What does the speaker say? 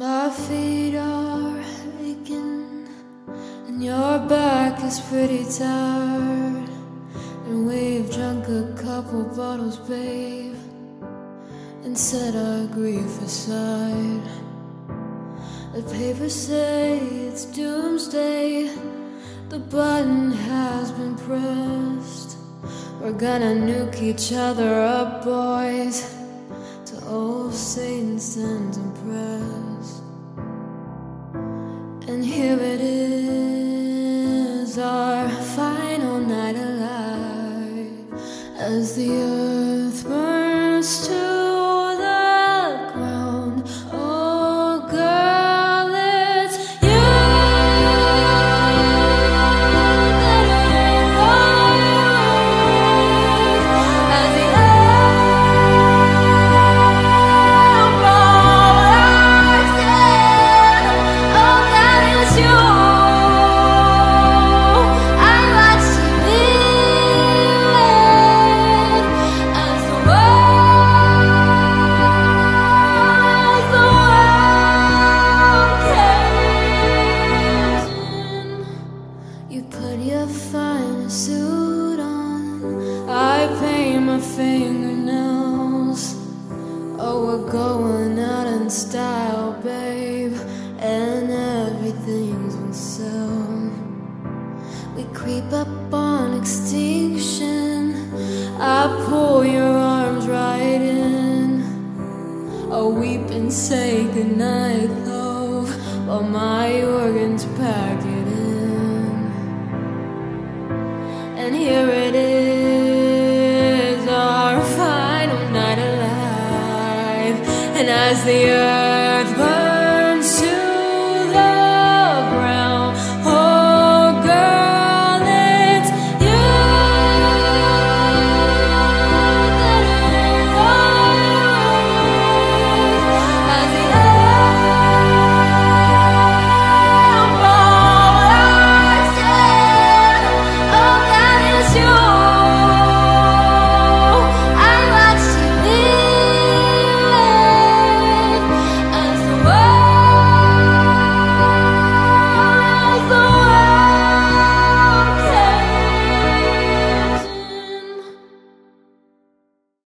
My feet are aching, and your back is pretty tired. And we've drunk a couple bottles, babe, and set our grief aside. The papers say it's doomsday, the button has been pressed. We're gonna nuke each other up, boys, to old Satan stands impressed. And here it is, our final night alive, as the earth finest suit on. I paint my fingernails. Oh, we're going out in style, babe, and everything's on sale. We creep up on extinction. I pull your arms right in. Oh, I weep and say goodnight, love, while my And here it is, our final night alive. And as the earth